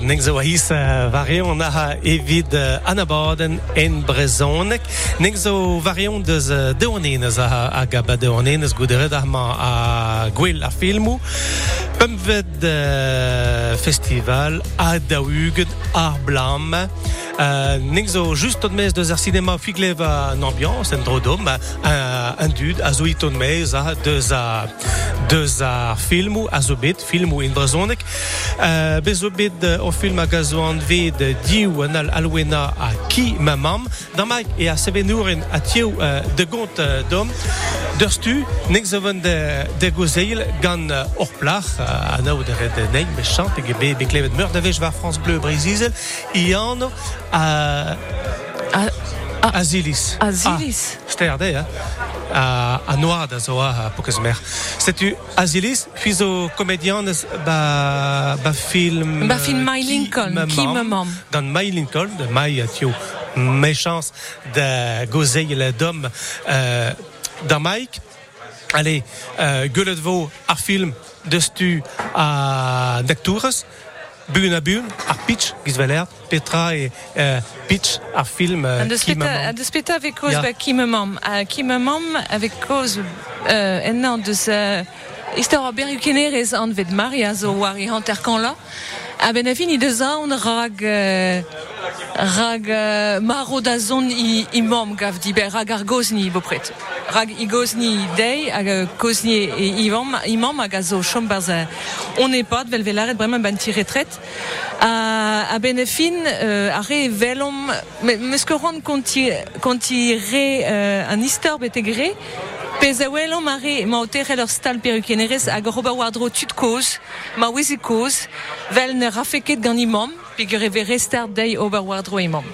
Ning zo his varion na evit anabaden en brezonek. Zo varion deus deonenes a, a gaba ma a a filmou. Pemved uh, festival a daouget ar blam. Uh, ning zo just tot mez deus ar cinema figlev an ambiance, en drodom, un, dud a zo iton mez a deus a, deus a filmou a zo bet, filmou in brezonek. Uh, bezo bet o film a gazo an ved diou an al alwena a ki ma mam. Dan maik e a sevenouren a tiou uh, de gont uh, dom. Derstu, nek zo van de, de gozeil gant uh, or a nao de red neig mechant, e gebe beklevet meur da vech war France Bleu Brisizel, i an a... A, a, Azilis. Azilis. Ah, sterde, hein? A, a noa da zo a pokez mer. Setu Azilis, fizo komedianez ba, ba film... Ba film euh, My Lincoln, mam, me mam. Dan My Lincoln, de My tio méchance de gozeil dom euh, da Mike. Allez, euh, gullet vo ar film de stu a Nectures, bun a bun, ar pitch, gizveler, Petra et euh, pitch ar film euh, An deus peta, avec cause Ya. ba ki me mam. A ki me mam avec cause euh, en an deus uh, istor a beru kenerez an vet Maria zo war i hanter kan la. A ben a fin i deus aon rag euh, rag euh, maro da zon i, i mam gav di ben rag ar gozni bopret. Rag i gozni dei hag euh, gozni e i mam, i mam hag a zo chom barz a on e pat vel velaret bremañ ban ti retret. A, a ben a fin euh, a re velom me, meus ket c'hoant konti, konti re euh, an istor gre Pez a welom a re ma o terrel ur stal perukenerez hag wardro tud koz, ma koz, vel ne rafeket gant peogwir e ve restar dei ober wardro imam.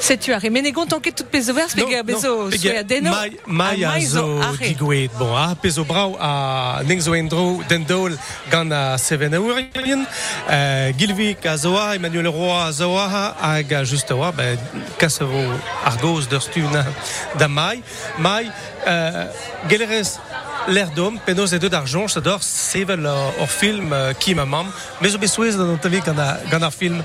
Setu a re, men e gont anket tout pez overs, Non, peogwir bezo non, so a deno. Mai, mai Ah, a zo digwet. Bon, a pezo brau a ning zo endro den dol gant a seven eurien. Uh, Gilvik a zo a, Emmanuel Roy a zo a, hag a just oa, ben, kas vo ar goz d'ur stu da mai. Mai, uh, gelerez l'air d'homme, penaos e deud ar jonch, sador sevel uh, or film uh, Ki ma mam, me zo besouez an tavi gant a- gant ar film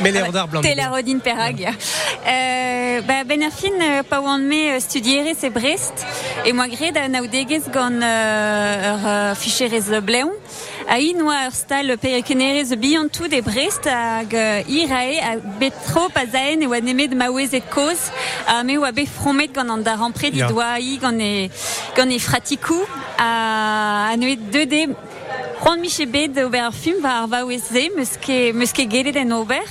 Meler d'ar blanc. Tela Rodin Perag. Euh, ba, ben ar fin euh, pa oan me euh, studiere se Brest e moa gred a naudegez gant euh, ur euh, ficherez bleon. A in oa ur stal perekenerez bihan tout de Brest hag irae a bet tro pa zaen e oa nemet ma wezet koz a me oa bet fromet gant an da i doa i gant e, gant e fratikou a, a neuet 2D Juan Miche bet ober film va ar va oueze, meus ket meus ket gelet en ober.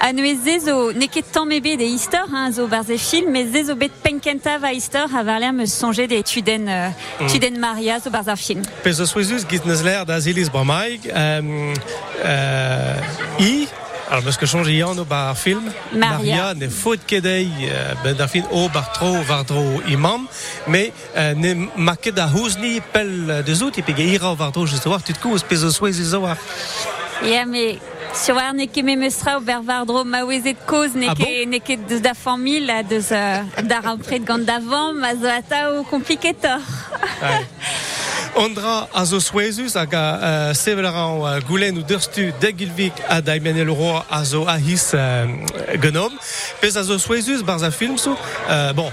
A neueze zo, ne ket tamm bet de histor, hein, zo bar ze film, mais ze zo bet penkenta va histor, a var l'air meus sonje de tuden, euh, tuden Maria zo bar ar film. Pez eus ouezus git neus l'air da zilis bramaig. Um, uh, I, alors meus ket chonge ian o bar film? Maria. ne faut kedei uh, ben da fin o bar tro var dro imam. Me uh, ne maket da houzni pel de zout, ipeg e ira o var dro just war, tud kouz pez eus ouezus zo war. Ya, me sur ket me meus tra ober var dro ma ouezet koz, ne Ah ket, ne ket deus da famil, a deus uh, da rampred gant davan, ma zo ata o kompliketor. Ondra a zo souezus hag a uh, sevel a uh, goulen ou deurstu de Gilvik a da Emmanuel Roy a zo a his uh, genom. Pez a zo souezus barz a film sou. Bon,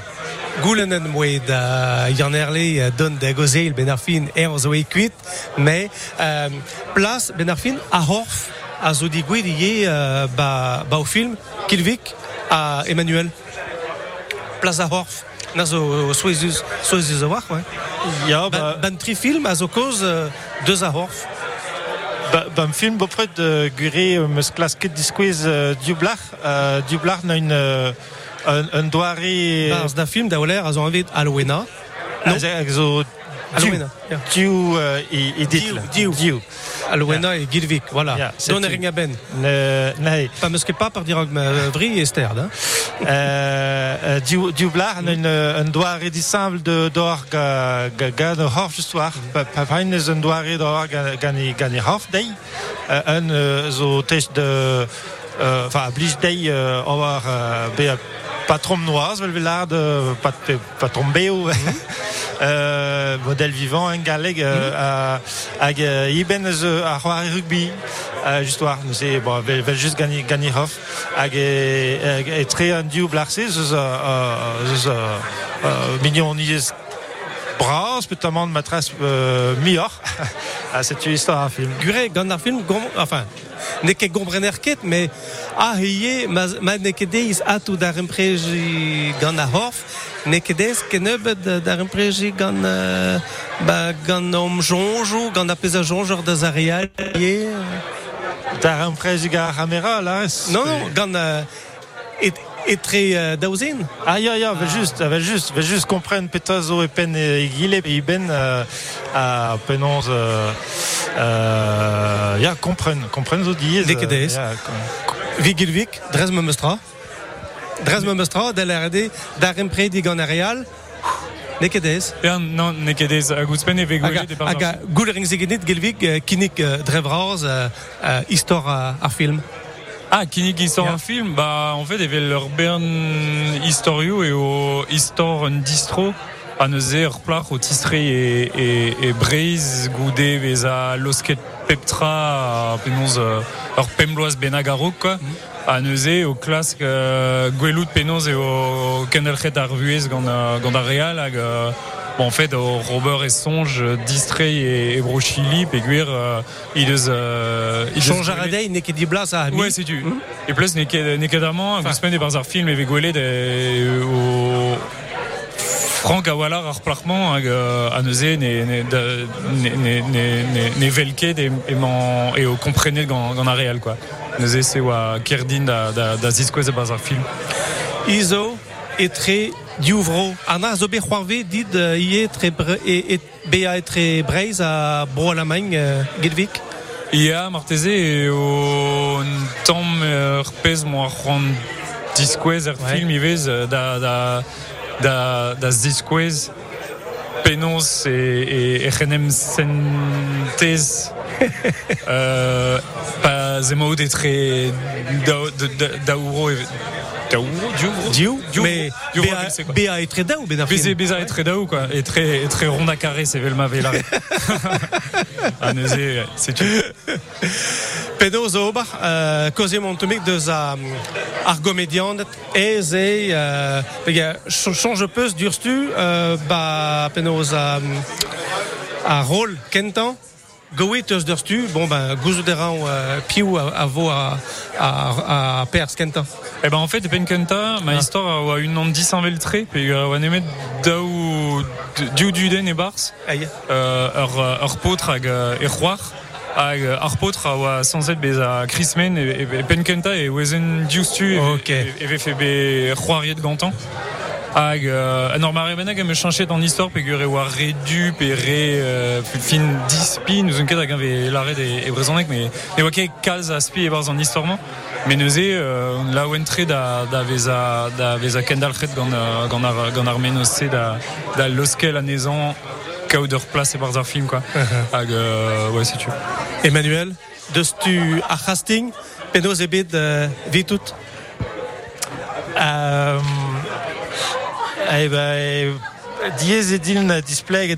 goulen en moe da Yann Erle don de gozeil ben ar fin zo e kuit, me plas ben ar fin a horf a zo digouet ie ba, film Gilvik a Emmanuel. Plas a horf. Na zo souezus, souezus a war, ouais. Ja, ba, ban tri film a zo koz euh, deus a horf. ba, bam film bopret uh, gure uh, meus klasket diskouez uh, dublar, uh, dublar na un, uh, un, un. Barz da film da oler a zo anvet Alwena. non. Ja. diou uh, e, e dit. Diou, diou. Diou. Alwena e Gilvik, voilà. Ben. Ne, nei. Pa meus ket pa par dirag ma vri e sterd, hein. Uh, uh, diou, diublar na un, doare disamble de d'or ga, ga, ga de horf justoir. Pa, pa fain eus un doare d'or ga, ga, ni, ga ni horf dei. Uh, un zo tech de... Uh, Enfin, blij dei uh, oar uh, be trop noir, vel velard pas tombé ou euh, modèle vivant un galeg euh, hag euh, iben ze a c'hoari rugby. Euh, war nous c'est bon vel, juste gagner gagner hof hag e, tre an diou blarse zeus mignon niez bras peut-être euh, mior c'est une histoire à film. Gure gant ar film enfin gombrener ket mais a hiye ma, deiz gant a horf ne ket deiz ken ebet d'ar empreji gant ba, gant om jonjou gant a peza jonjor da zareal hiye T'as un président caméra là non non gant et, et très euh, daouzin Ah ya ya, ah. juste, veut juste, veut juste comprendre petazo e pen e gile e ben euh, a euh, euh, ya comprendre, comprendre zo diez. Nek edez. Vigilvik, drez me mestra drez me mestra da l'RD d'ar empredi gant a real ne ket deiz Ja, non, ne ket ez a gout e veg Aga, goulering zegenit gelvik euh, histoire euh, ar film Ah, kinik histoire Ja. un film, bah en fait, il y avait leur bern historio et au histoire un distro. Neuze ur plach o tistre e, e, e breiz goude vez a losket peptra a penons euh, ur benagarok quoi. A neuze o klask euh, gwelout penons e o kenelchet ar vuez gant, a- gant ar real hag euh, bon, en fait o Robert et Songe euh, distrait et, et brochili pe gwir euh, il eus euh, il eus Change gwelet- a radei ne ket di blas a ami Ouais, c'est tu. Et plus, n'est n'est que d'amant, vous semaine par un film et végolé de au Franck Awalar ar placement à neuze ne ne de- ne ne ne ne ne velket et et et au comprenez gant gant a réel quoi. Neuze c'est wa Kerdin da da da un film. Iso etre diouvro. Anna zo be c'hoarve dit ie tre bre, et, et bea etre breiz a bro a la main euh, gelvik Ia marteze e o tamm ur pez mo ar c'hoant diskwez ar Ouais. film ivez euh, da da da da diskwez penons e e e c'henem sentez pa zemaout etre da- da- da- daouro e daouro diouvro Diou Diouvro. mais quoi bea etre daou film beza etre daou quoi et très et très rond à carré c'est vel ma vela ah neuze c'est tu Pedo zo ober euh, koze montomik deus a um, ar gomediandet ez e euh, pega ch- change peus durstu euh, ba penaos a, um, a rôle kentan Goet eus durstu, bon ben gouzou deran euh, piou a, a vo a, a, a pers kentan. Eh ben en fait, Penkenta, ma Ah. histoire a une an 10 veltré, puis euh, on emet daou diou duden e bars, Aïe. euh, ur, ur potre hag euh, e c'hoar, hag euh, ar potre a oa sanzet bez a Chrismen e, e, e Penkenta e wezen dioustu e, Ok. e, e vefe be c'hoariet gantan. Hag, euh, nor mare chanchet en histoire pe gure war redu pe re euh, fin dispi. Nous un ket hag an ve laret e, e brezonek mais ne oa ket kalz a spi e barz an histoire mais neuze euh, la ouentre da da vez a da vez a kendal chet gant euh, gant ar gant ar menose da da loskel kaout ur e barz ar film quoi. Hag euh, ouais si tu Emmanuel, deus tu ar casting, penaos ebet euh, vitout. Euh, eh ben, diez et din display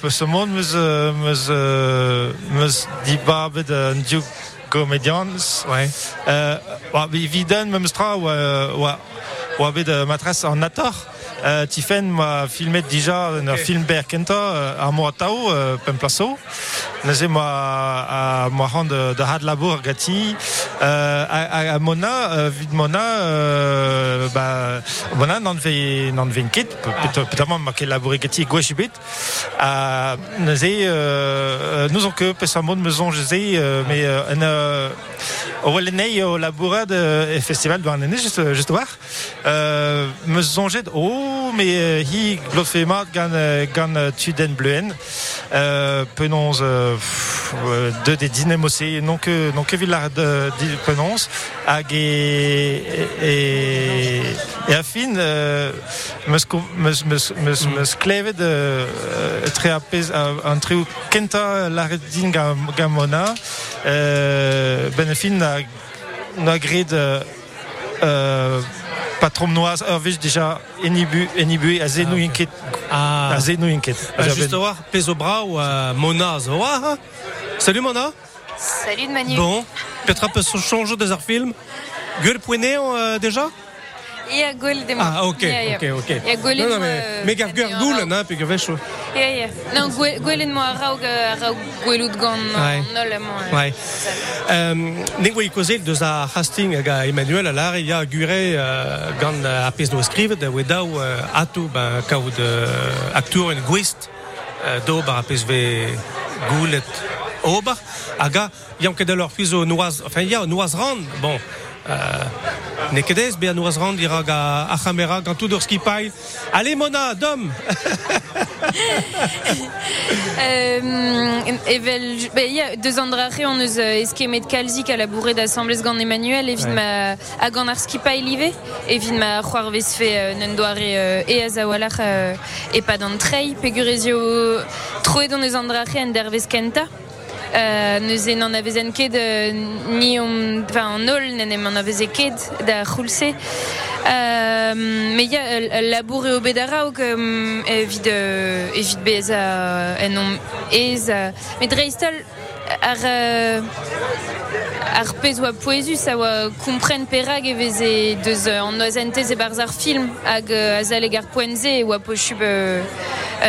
peu ce monde meus euh, meus euh, meus di barbe de du comedians Ouais. euh, wa viden même stra ou wa wa bet de maîtresse en ator euh, Tiffen m'a filmé déjà un film Berkenta euh, à Moatao, euh, Pemplaso. Moi à moi de, de Had Labour Gati euh, à, Mona euh, vid Mona euh, bah Mona non ve non ve kit peut-être peut-être ma labour Gati à nous on que pesa monde maison je sais mais un au Wallenay au labourade euh, festival de l'année juste juste voir. Me songeait oh mais hi glofemat gan gan tuden bluen euh, penons de des dîners mossé non que non que villar de di- penons hag et et et euh, me sclave de euh, très apais un très kenta la redin gam gamona euh, benefin na na grid euh, pas trop noise, ur vich déjà enibu, enibu a zenou Ah, inket, Ah, a zenou inket. bah, juste voir, peso bras ou euh, Mona, zo, ah, ah. Salut Mona. Salut de Manu. Bon, peut-être un peu changer des arts films. Gueule poignée euh, déjà? Il y a Gol de Ah, ok, Ja, ja. ok, ok. Il y a Gol Non, et non, moi, mais euh, mais gav Manu gueule en goulen, hein, puis que veche. Ja, ja. Non, Gol et moi, Raug, Raug, Gwelout Gant, Ouais. Nol, moi. Ouais. Euh, ning wei kozel deus a casting hag a Emmanuel a lare ya gure euh, euh, a pez no skrivet da we daou euh, atou ben kaout euh, aktour en gwist euh, d'ober a pez ve goulet ober hag a yam leur fizo noaz enfin ya noaz rand bon ne kedez be a noaz rand ira ga a chamera gant tout d'or skipail allez mona dom. Euh, evel, ben, il y a deux ans de rare, on nous a esquemé de Kalzik à la bourrée d'Assemblée Gant Emmanuel, et vin ma, à Gant Arskipa Elive, et vin ma Vesfe, euh, Nendoare, euh, et Azawalach, euh, et pas dans le trey, Pegurezio, troé dans les andrache, en derveskenta. Euh, nous en avait ket euh, ni om enfin en ol nenem en avait ket da roulse euh, mais il y a euh, labour et obedara ou comme évid évid beza en om ez mais dreistel ar euh, ar pez oa poezus a oa kompren perag e vez e deus euh, an oazentez e barz ar film hag euh, a zal egar poenze oa pochub euh, euh,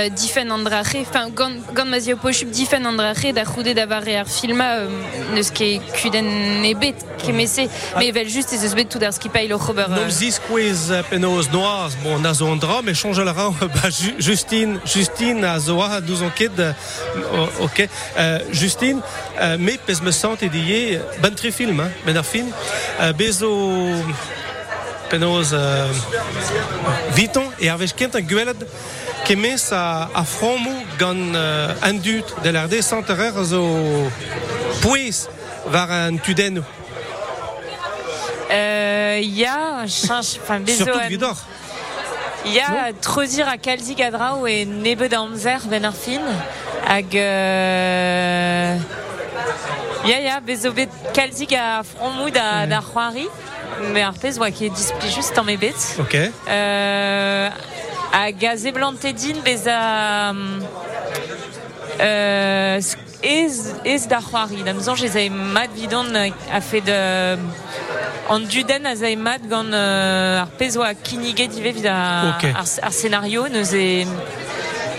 difen an drache enfin gant, pochub difen an drache da c'houde da vare ar filma euh, neus ket kuden bet kemese me evel just ez eus bet tout ar skipail o c'hober Nom zis kwez euh, penaos noaz, bon, na zo an change la ra, bah, Ju- Justine, Justine a zo a 12 ans ket, euh, o- ok, euh, Justine, euh, pez me sent e die, ben tri film, hein, ben ar film, euh, bezo euh, viton, e ar vez kent gwelet, kemes a, a fromou gant euh, an dut de l'RD santerer a zo pouez var an tudennou, Euh, Il y a, change, enfin, bezo, surtout euh, vidor. il y a Trozir à Kalzik Adrao et Nebe d'Amzer Ben Arfin. Hag. Euh... Ya, ya, bezo bet Kalzik à Fromoud à Darhuari. Mais Arpez, ouais, qui est display juste en mes bêtes. Ok. Euh, à Gazéblantédine, beza. Euh, ez, ez da c'hoari. Da mzanj ez ai mat vidon euh, a fait de... An duden a zai mat gant euh, ar pezo a kinige dive vid a, Ok. ar, ar scénario neus e...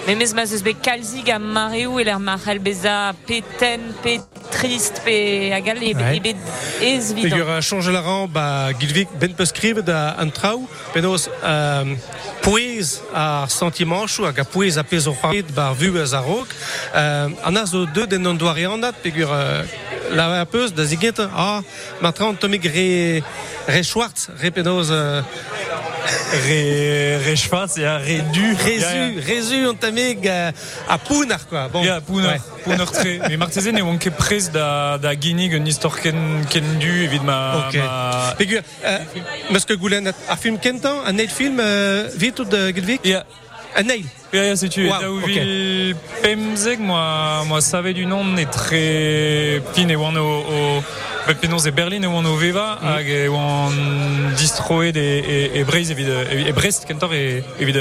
Me mez ma zeus bet kalzig a mareo e l'er marc'hel beza pe ten, pe trist, pe e, Ouais. e bet ez. Pegur a change la ran, ba gilvik ben peus skrivet da an trao, penos euh, pouez a sentimanchou hag a pouez a pez o bar vu a zarok. Euh, an a zo deux den an doariandat, pegur euh, la a peus da zigent, ah, re, re Schwartz, re penos euh, Re, re Schwarz et re du. rezu, rezu an tamig euh, a pounar, quoi. Bon, Ja, pouner, ouais. pouner tre. Mais Martezen e oan ket prez da, da ginig un istor ken, ken du evit ma... Ok. ma... Pegur, euh, meus que goulen a film kentan, an neil film euh, vitout de gilvik? Ja, An neil? ja, ja, setu. Wow, Wow, Daouvil pemzeg, moi, moi savais du nom, est très fin e oan o... o Bet penaos e Berlin e oan o Veva, Mm. hag e oan distroed e, e, e Breiz evit, e, e Brest kentor e, evit,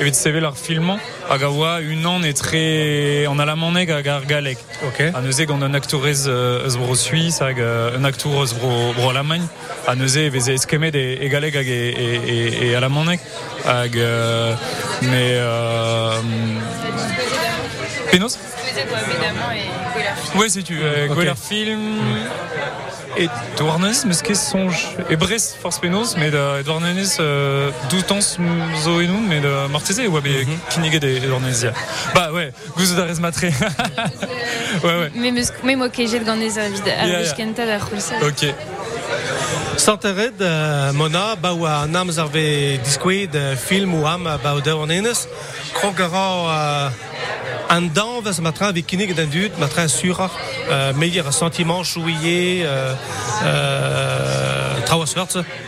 evit sevel ar filman, hag a oa un an e tre an alamaneg hag ar galek. Ok. A neuze gant un aktourez euh, eus bro Suisse hag euh, un aktour eus bro, bro Allemagne. A neuze veze eskemet e, e galeg hag e, e, e, e alamaneg. Hag, euh. Euh, Ouais, c'est tu. Euh, film... Et Douarnenez, mais ce qu'est songe Et Brest, force Penos, mais de Douarnenez, euh, doutans zo et nous, mais de Martese, ouais, mais kinige de Douarnenez. Bah ouais, gouz d'Arez Matré. ouais, ouais. mais meus- moi que j'ai de gant ez a vid ar Ja, ja. veskenta da c'houlse Ok. Santered, euh, Mona, ba oa an amz ar ve diskouet euh, film ou am ba o daou an enez. Krogara euh, an dan vez matra ve kinig d'an dud, matra surar, euh, meilleur sentiment chouillé, euh, euh.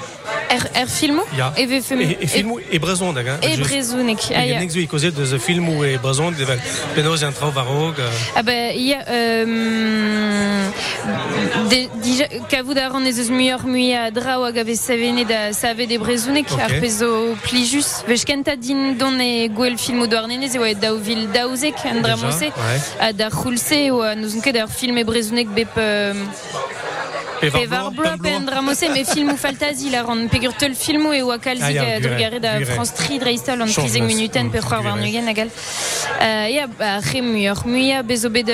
Er, er filmo? Ja. E fem... E, e filmou e brezhoneg. E Just- brezonek. Ah, E ya. nek zo e kozet deus filmou e brezhoneg, devel un traoù varog. euh, Ah bah, il y a... Euh, de, déjà, kavout a ran ez mui a hag ave savene da save de ar pezo plijus. Vech kenta din don e gwell film o douarnenez e oa daou vil daouzek an dra Déjà, mose. ouais. A da c'houlse ou a nous on ket ar film e brezounek bep... Euh, Pe Pe var blo pe an dra mose, me film o faltazi la ran pegur teul film o e oa Ah, kalzik ya, a gure, drugare da gure. France 3 dreistol an neus. minuten pe c'hoar war nugen agal. Euh, ya, ba, re muioc'h. Muia bezo bet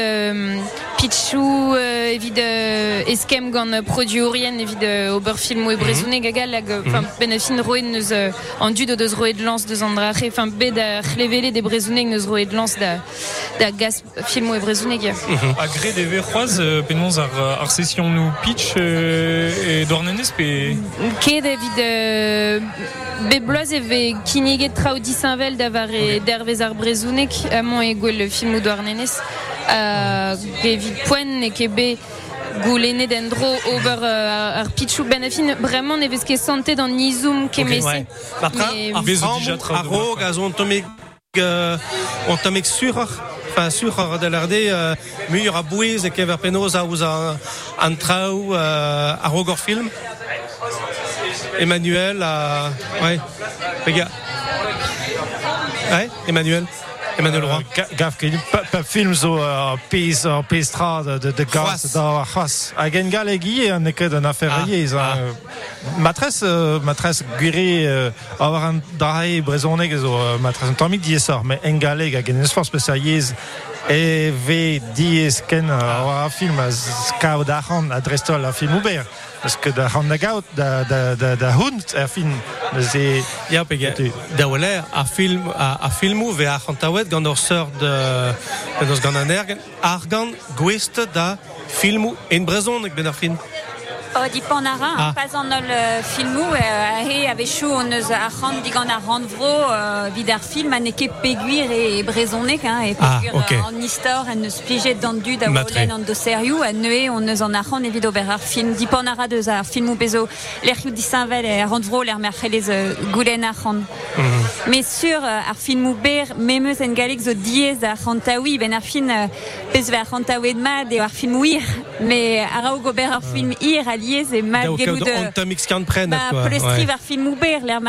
pitchou euh, evit euh, eskem gant euh, produit orien evit euh, ober film o e brezouneg agal hag, euh, enfin, ben a fin roed neus an dud o deus roed lans deus an dra re, enfin, bet a c'hlevele de brezouneg neus roed lans da, da gas film e brezouneg. Ya. A gre de verroaz, euh, penons ar, ar session nou pitch e dornenez pe... Ket evit be bloaz e ve kiniget trao disinvel da var e dervez ar brezounek amont e gwell le film o douarnenez uh, evit poen e ke be goulenet en dro ober uh, ar bremañ ne vez ket sante dan nizoum ke mese Ouais. Martra, Mais- ar de rog, a euh, enfin da larde, euh, muiur a bouez e kever penaos a ouz an, an traoù euh, a rog ar film. Emmanuel a... Ouais, pega. Ouais, Emmanuel. Emmanuel Roy. Gaf ket pa, pa film zo uh, pez, uh, pez tra de, de, gas da c'hoaz. Hag en gal egi an eket an afer Ah, ah. Matres, matres uh, a war an drae brezoneg zo uh, matres an tamik diesor, me en galeg hag en esfor specia yez e ve diez ken uh, a film a skav da c'han a drestol a film ober. Parce que da c'han da da, da, da, da hund a film. Ze... Ja. Da a film, a, a filmou ve a c'hantawet gant ur seur de... Ben eus gant an ergen, ar gant gwest da en ben ar. O di panara, Ah. ah. pas ol euh, filmou, euh, a he a vechou on eus a ran digant a ran vro euh, vid ar film an eke peguir e brezonek, hein, e Ah, peguir ok. euh, an istor an eus plijet dan dud a Matre. wolen an do serioù, a neue on eus an a ran evit ober ar film. Di panara deus ar filmou bezo l'er yu disinvel e a ran vro l'er merchelez euh, goulen ar ran. Mais sur euh, ar filmou ber, memeus en galeg zo diez ar rantaoui, ben ar film euh, pez ve ar rantaouet mad e ar film wir, mais a raoug ober ar film ir a liez e mad Da gelou de... an tomik skant prenet, Ba, quoi. plestriv ar film ouber, l'er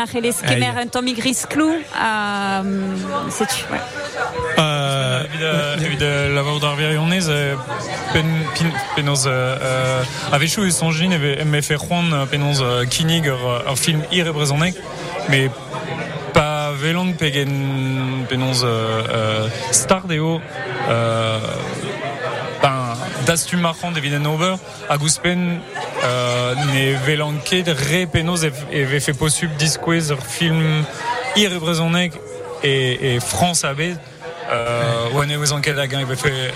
kemer Aïe. un tomi gris clou, euh, c'est tu, ouais. Euh, Evit, euh, lavaou d'ar virionez, penoz a vechou e sonjin e me fe penoz euh, kinig ur, film ir brezonek, mais pa velon pegen penoz euh, euh, star deo euh, ben, dastu marchand evit en ober a gouspen euh, ne velan ket re penoz e, e ve fe posub diskouez ur film ir e e, France a euh, ouais, ne ouzan ket hag an evel fait,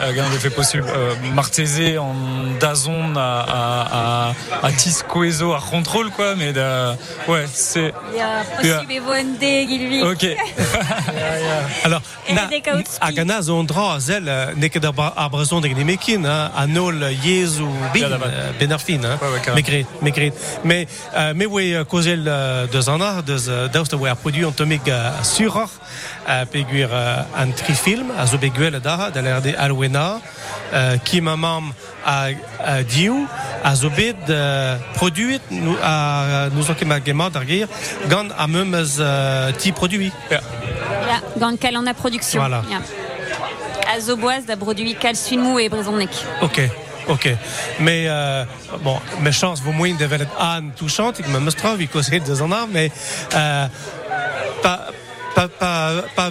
possible euh, marteze en dazon a, a, a, a tis koezo a contrôle quoi mais da, ouais c'est Il y a possible e en de gilvi. ok alors, Et na, des kaout a gana zo an dra a zel, euh, ne ket ar bra- ar brezoneg ne mekin, hein, a nol yez ou bin, Ya, da bat. euh, ben ar fin, hein. Ouais, ouais, carrément. me gret, me gret. Mais, euh, euh, euh, an ar, deus euh, daoust oe ar produit euh, suroc'h, euh, peguir an trifilm, a zo beguel da, da l'er de Alwena, ki ma mam a, a diou, a zo bet produit nou, a, nous an ket ma gemad ar gir, gant a euh, ti produit. Lequel on a production. Voilà. Yeah. A zo boaz da produit filmou e. Ok, ok. Mais, euh, bon, mes chances vont moins de Anne touchante, me mostra, an ar, mais, euh, pa, pa, pa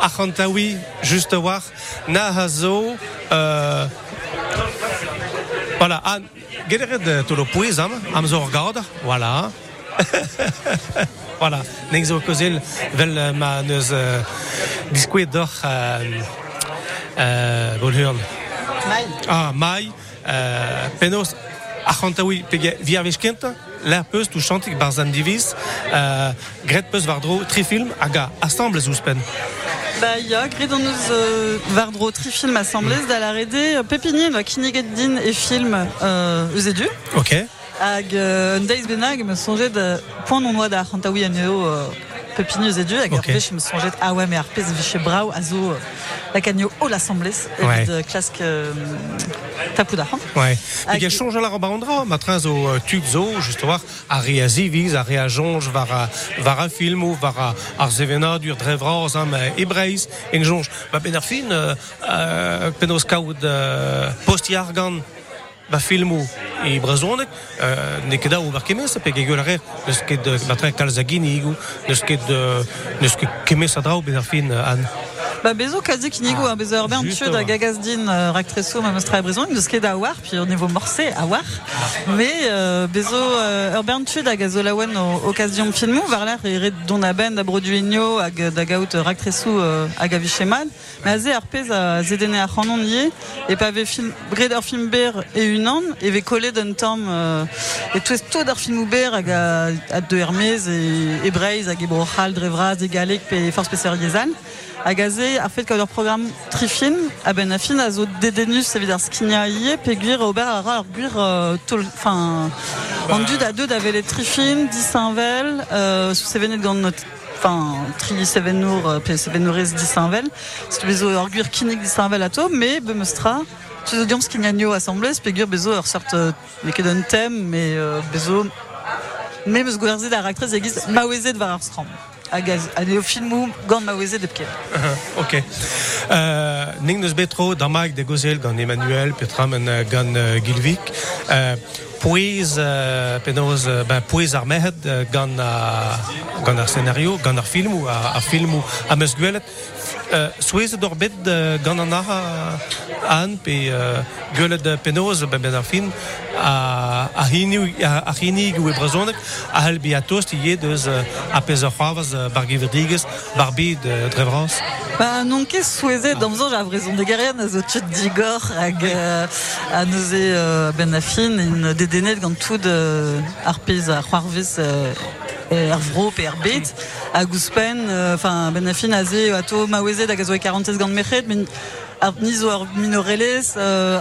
ar c'hantaoui, juste war, na ha zo, euh, voilà, Anne, gederet de tolo pouez am, am zo ur gard, voilà. voilà, kozel vel euh, ma neus euh, diskouet d'or euh, euh, bolhurn. Ah, mai, euh, penos, a c'hantaoui pege vi ar vez kenta, la peus tou chantik barzan divis, euh, gret peus vardro tri film hag a assemble ouspen. Ba ya, gret an eus euh, vardro tri film assemblez da la rede euh, pepini da kiniget din e film euh, eus edu. Ok, hag euh, un deiz benag me sonjet de point non noa da c'hantaoui aneo euh, pepinus et dieu hag Ok. okay. je me sonjet ah ouais mais arpez viche brau a zo euh, la cagno o l'assemblée et de classe que tapou da c'hant Ouais. Y a change à la robandra, matrin zo euh, tut zo, justement, a rea ziviz, a rea jonge, var var a filmo, var a, ar zevena dur drevraz, am e breiz, en jonge. Ba ben ar fin, euh, euh, penos kaout euh, post-yargan, ba filmo e brezonek, euh, ne ket da ober kemes, pe gegol ar neus ket euh, euh, a ar euh. Bah bezo kazi kinigo Ah, ah, bezo urbain juste, tu da ouais. gagazdin euh, raktreso ma mostra brison de war puis au niveau morcé à war mais euh, bezo euh, urbain tu da gazolawen au occasion filmou var l'air et red don a ben da broduigno da gaout euh, a vicheman mais azé arpez a zedene a chanon ve film greder film ber et une an et ve collé d'un temps euh, et tout tout d'ar film ber ag a, a de Hermès et et Breiz ag e brochal drevraz e galek pe force spécialisale a gazé a fait que leur programme trifin a ben a fin a zo dedenus evidar skinia ie pe guir ober a ra ar euh, tol enfin en dud a deux d'avait les trifin disinvel euh, sous sevenet gant not enfin tri sevenour euh, pe sevenourez disinvel c'est bezo ar kinik disinvel a to mais be meustra tu audience skignagno assemblée pe guir bezo ar sorte euh, mais que d'un thème mais euh, bezo mais meus gouerzet ar actrice egiz maouezet var ar stram a gaz a neo filmou gant maouezet epket Ok. Euh, Ning neus betro damag de gozel gant Emmanuel, petram en euh, gant euh, Gilvik. Euh, Pouez, euh, penoz, euh, ben, pouez ar mehed euh, gant, a, gant ar scénario, gant ar film ou ar, ar film ou a meus gwelet. Euh, Souez d'or bet euh, gant an ar euh, an, pe euh, gwelet penoz ben, ben ar film a, a a, a hinig ou e brezonek a hel bi a tost ie deus a pez ur c'hoavaz bar giverdigez, bar bid drevraz. Ba non ket souezet d'amzo ja vrezon de garian a zo tchut digor hag a neuze ben a fin in dedenet gant tout ar pez a euh, e ar vro pe ar bet a gouspen enfin ben a fin a ze a to maouezet hag a zo e 40 gant mechet men ar nizo ar minorelez euh,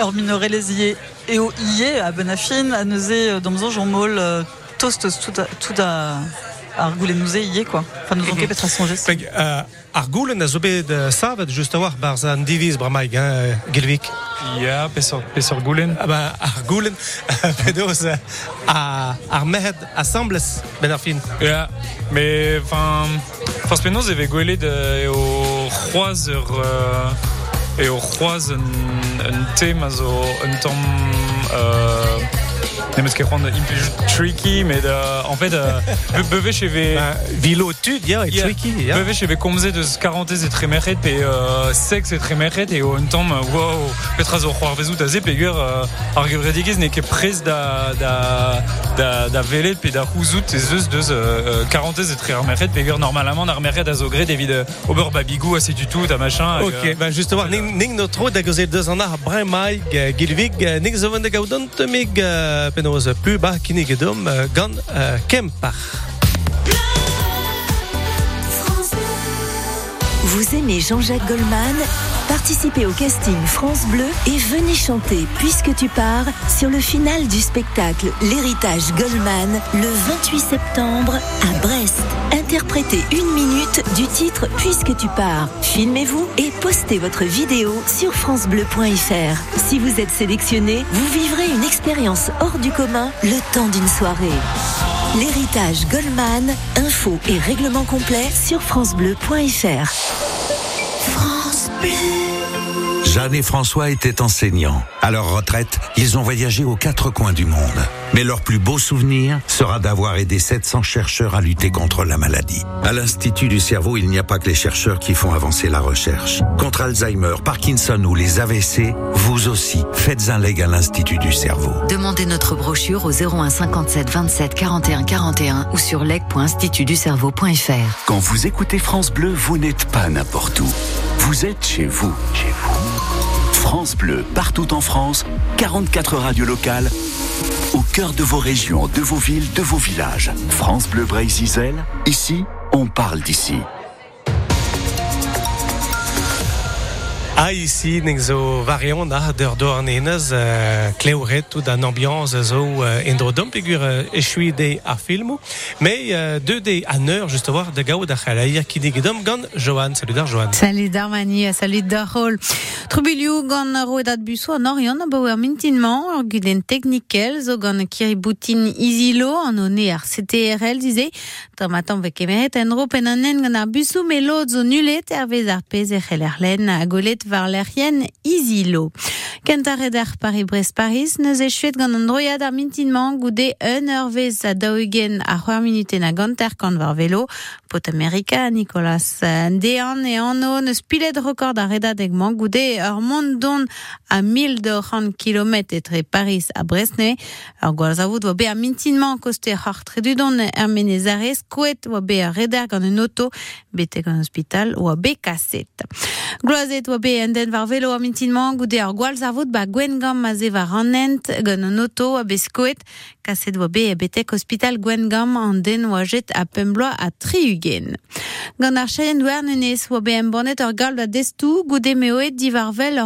ur minorelez ie eo ie a ben a fin a neuze d'amzo j'en mol euh, tost tout a, tout a ar goulenouze ie quoi. Enfin nous on ket petra songer Peg, euh, ar goulen a zo bet euh, savet just a war bar zan diviz bramaig, hein, Gilvik. Ya, pesor. Ah ar goulen, pedoz, euh, a, ar mehed assembles ben ar fin. Eo c'hoaz ur euh, eo c'hoaz un, un tem a zo un tamm euh, nemet ket c'hoant implij tricky, mais de, en fait, euh. Ben, vilo e Yeah. tricky, eus 40 e tremeret pe euh, sex e tremeret e o un tamm, euh, wow, petra zo a ze euh, ne ket prez da, da, da, da velet pe da c'houzout e zeus deus euh, 40 e tremeret pegur normalement ar a zo euh, ober babigou a setu tout a machin. Ok, ben just a war, ning, da gozel deus an ar bremaig, euh, Gilvik, euh, ning zo gaudant meg euh, penaos euh, pu ba kinig edom euh, gant euh, Kempar. Vous aimez Jean-Jacques Goldman? Participez au casting France Bleu et venez chanter Puisque tu pars sur le final du spectacle L'héritage Goldman le 28 septembre à Brest. Interprétez une minute du titre Puisque tu pars. Filmez-vous et postez votre vidéo sur francebleu.fr. Si vous êtes sélectionné, vous vivrez une expérience hors du commun le temps d'une soirée. L'héritage Goldman, info et règlement complet sur francebleu.fr. Jeanne et François étaient enseignants. À leur retraite, ils ont voyagé aux quatre coins du monde. Mais leur plus beau souvenir sera d'avoir aidé 700 chercheurs à lutter contre la maladie. À l'Institut du cerveau, il n'y a pas que les chercheurs qui font avancer la recherche. Contre Alzheimer, Parkinson ou les AVC, vous aussi, faites un leg à l'Institut du cerveau. Demandez notre brochure au 01 57 27 41 41 ou sur leg.institutducerveau.fr. Quand vous écoutez France Bleu, vous n'êtes pas n'importe où. Vous êtes chez vous. Chez vous. France Bleu, partout en France, 44 radios locales, au cœur de vos régions, de vos villes, de vos villages. France Bleu Brésil, ici, on parle d'ici. Ici, ning zo varion na der dornenez uh, kleuret tout an ambiance zo uh, indro dom pegur uh, echui de a filmo. Mais uh, deux de an heure, juste voir de gao da chalaïr ki dig dom gant Johan. Salut dar Johan. Salut dar Mani, salut dar Rol. Trubiliou gant roedat buso an orion a bauer mintinman ar guden technikel zo gant kiriboutin isilo an one ar CTRL dize. Tomatan vek emeret en ro pen an en gant ar buso me lot zo nulet ervez ar pez e c'helerlen a golet var l'erien isilo. Kentaret ar Paris-Brest-Paris neus e chuet gant an droiad ar mintinman goude un a daougen a minuten a ganter kan var velo. Pot Amerika, Nicolas Dean e anno neus pilet record a redat eg man goude ur mont don a 1200 km etre Paris a Bresne. Ur be a un auto en den var velo a mintinman goude ur gwaz avout ba gwen gam auto oa be skoet kaset be e betek hospital gwen gam an den oa a pembloa a triugen. Gant ar chayen douar nenez oa be en bonnet ur destou goude me oet divarvel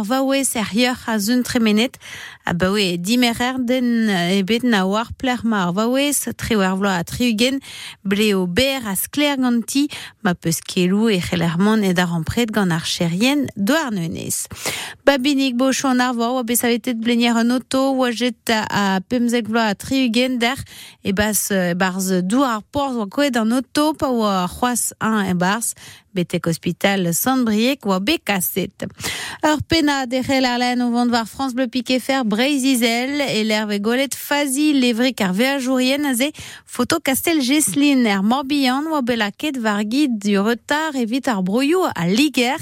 serieur a zun tremenet a ba oe dimerer den e bet na war pler ma ar vaouez tre war vloa a triugen ble o ber a skler ganti ma peus kelou e c'helermon e dar ampret gant ar cherien douar nenez. Babinik bo chon ar voa oa be savetet blenier un auto oa jet a pemzek vloa a triugen der e bas barz douar ar porz oa koet an auto pa oa c'hoaz un e barz betek hospital Sandbriek oa be kaset. Ur pena de c'hell ar len o vant war France Bleu Piquet Fer Breiz Izel e l'erve golet fazi levrik ar veajourien a ze foto Castel Geslin er Morbihan oa be laket var du retard evit ar brouillou a liger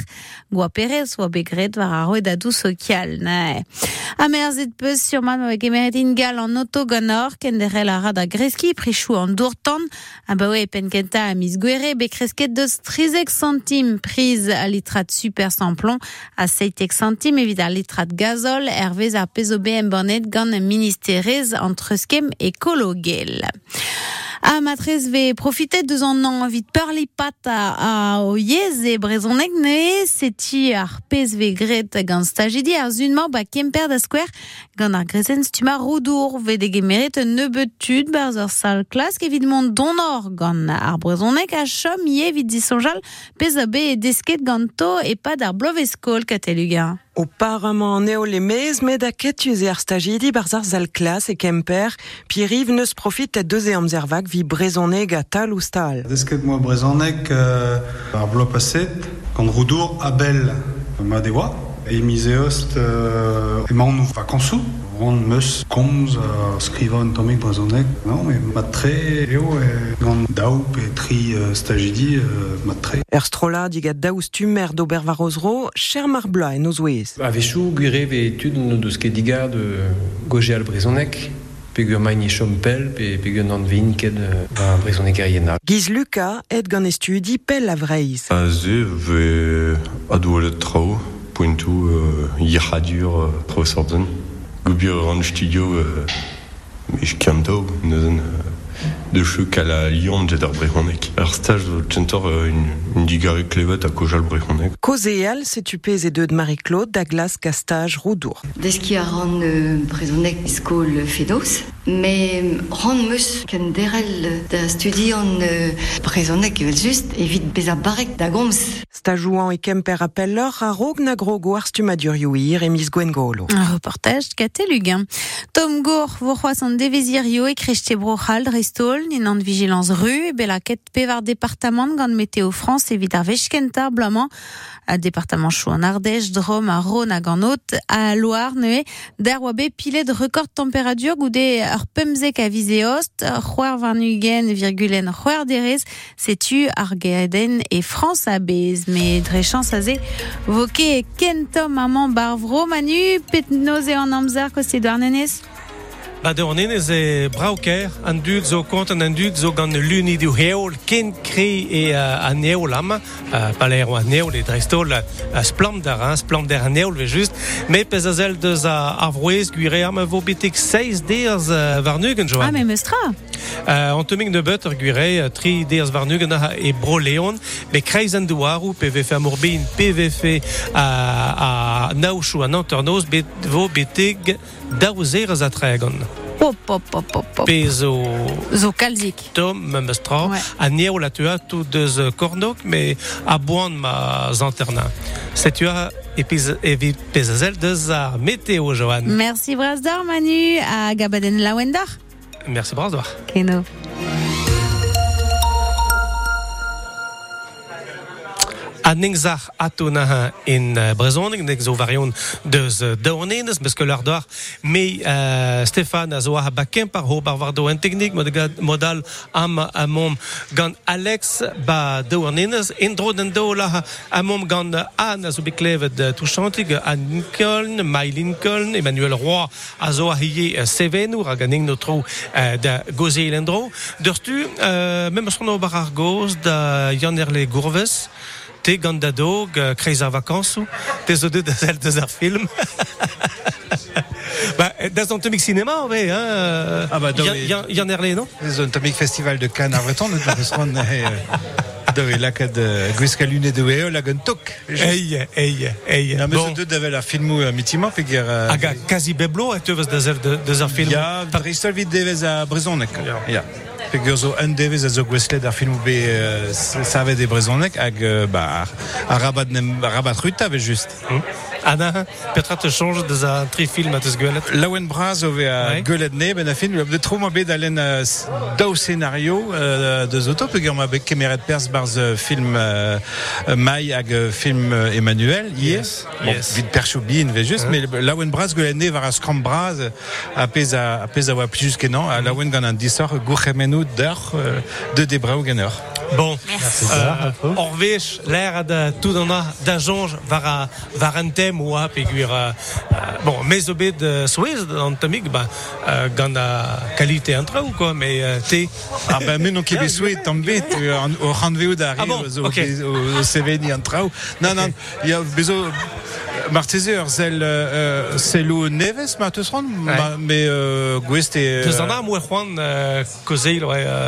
goa perez oa be gret war ar roedadou social. Ne. A merzet peus sur man ingal an auto ganor ken de c'hell a rad a greski prichou an dourtan a penkenta a mis gwere be kresket deus trizek centimes prise à litrat super sans plomb à 7 centimes evit ar litrat gazol hervez ar en bonnet gant ministerez entre skem et kologel. A matrez ve profiter deus an an vit peurli pat a, a o yez e brezonek ne seti ar pez ve gret gant stagidi ar zunman ba kemper da skwer gant ar grezen stuma roudour ve de gemeret un nebetud barz ur sal klask evit mont donor gant ar brezonek a chom ye vit disonjal a be e desket ganto e pad ar bloveskol kateluga. O paraman neo le mez, met a ket uz er stagidi barzar zal klas e kemper, pi riv neus profit et deus e amzervak vi brezoneg a tal ou stal. Desket moa brezoneg euh, ar blo paset, gant roudour abel ma dewa, e mize ost euh, e maon nou vakansou, meus komz a skriva un tomik brezoneg, non, tre eo e gant daou pe tri euh, stagidi euh, mat tre. Er strola digat tumer d'ober varozro, cher mar en oz ouez. Avechou ve etud no deus ket goje al pegur main e chompel, pe euh. Giz Luca et gant estudi pel a vreiz. A ze ve euh, euh, studio euh, euh, de chuk a la Lyon jet ar brezonek. Ar stage zo tchentor euh, un, un digare klevet a kojal brezonek. Kozeal setu pez e deud Marie-Claude, Douglas, Castage, Roudour. Deski a ran euh, brezonek skol fedos, me ran meus ken derel da studi an euh, brezonek evel just evit bez a barek da gomz. Stajouan e kemper a pellor a rog na grogo ar e mis Gwen Golo. Un reportage katelugan. Tom Gour, vo c'hoaz an devezirio e krechte brochal restol, nin an vigilance rue, e bela ket pevar département gant Météo France evit ar vechkenta blamant a département chou en Ardèche, Drôme, a Rhône, a Ganot, a Loire, neue, der oa bet pilet de record température goude ur pemzek a vize ost, c'hoar varnugen virgulen c'hoar derez, setu ar gaden e France a bez, me dre chans a ze, voke ken tom amant barvro, manu, pet noze an nenez? Ba de an enez e brauker, an dud zo kont an dud zo gant luni du heol, ken kre e uh, a neol am, uh, a e drestol, uh, hein, a ve just, me pez a zel deus a avroez gwire am vo betek 6 deers uh, var nugen, Johan. Ah, me meustra. Uh, Antoming de butter guire tri deas varnugen e bro leon, be kreizen douaru PVF amorbin PVF a, a naushu an anternos bet vo daouzer a tregon. Pop, pop, pop, pop, pop. Zo kalzik. Tom memestra Ouais. a nieo la tua tout deus cornok mais a boan ma zanterna. C'est tua evit pezazel deus a météo Johan. Merci Brasdor Manu à Gabaden Lawendor. Merci Brasdoir. Keno. A ningzach atona in uh, Brezonig, nek zo varion deus uh, daonenes, que leur doar, me uh, Stéphane a zo a baken par ho bar vardo en mod- modal am a mom gant Alex ba daonenes, en dro den do la a mom gant Anne a zo beklevet touchantig, Anne Lincoln, Mai Lincoln, Emmanuel Roy a zo a hiye uh, Sevenou, a ganing no tro uh, da goze elendro. Derstu, uh, mem son o bar ar goz da Yann Gourves, te gant da dog, uh, ar vakansou, te zo zel ar film. bah, da zan temik cinéma, ouais, hein. Ah bah, da Yann- oui. Yann Yann Erle, non? Zon tamik festival de Cannes a breton, nous devons Da ve lakad uh, gwiska lunet de tok. Na, meus deud da vel ar filmou mitima, pe ger... Hag a kazi beblo a teus da de- deus ar film. Ya, dreistol vid devez a brezonek. Ya. Pe ger zo un devez a zo ar filmou be uh, savet e brezonek hag uh, ba, a rabat, nem, a rabat ruta ve just. Anna, petra te change deus a tri film a teus gwelet. Laouen braz o ve a Ouais. gwelet ne ben a film, de tro ma bet alen s- daou scénario de zoto, pe ger ma bet kemeret pers uh, film uh, uh, mai hag uh, film Emmanuel. Yes, Bon, yes. vid perchou bin, ve just, Hein? mais laouen braz gwelet ne var a skram braz a pez a, a pez a oa plus ket nan, a laouen gant an disor gourchemenou d'ar de debrao ganer. Bon, euh, l'air da tout an a da jonge var a var an tem oa pegur euh, euh, bon, mes obet de Suez an tamik ba euh, gant a qualité an trao quoi, mais euh, te Ah ben men o kebe souet tam bet euh, an- o ranveo da Ah bon, zo ok. o, o seveni an trao. Non, non, ya bezo martezer zel euh, selo neves ma teus ran, ma- mais euh, gwest e... Deus an am oa c'hoant euh, kozeil ouais, euh,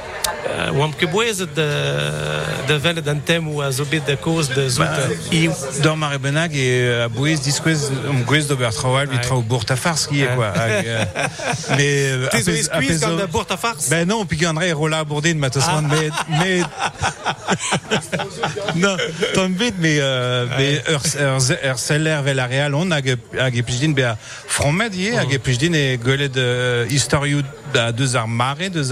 Uh, ket bouez de, de velet an tem ou a zo bet da koz de zout. Bah, iou. Dor mare benag e a bouez diskwez um gwez d'ober traoal vi trao bourt a farz ki e quoi. Euh, mais euh, Te zo gant da bourt a farz Ben non, puis André est rola bourdin ma tos ran, mais mais non, ton bit mais euh, ur seller vel a real on hag e pijdin be a fromed ie hag e pijdin e gwelet euh, historiou da deus ar mare deus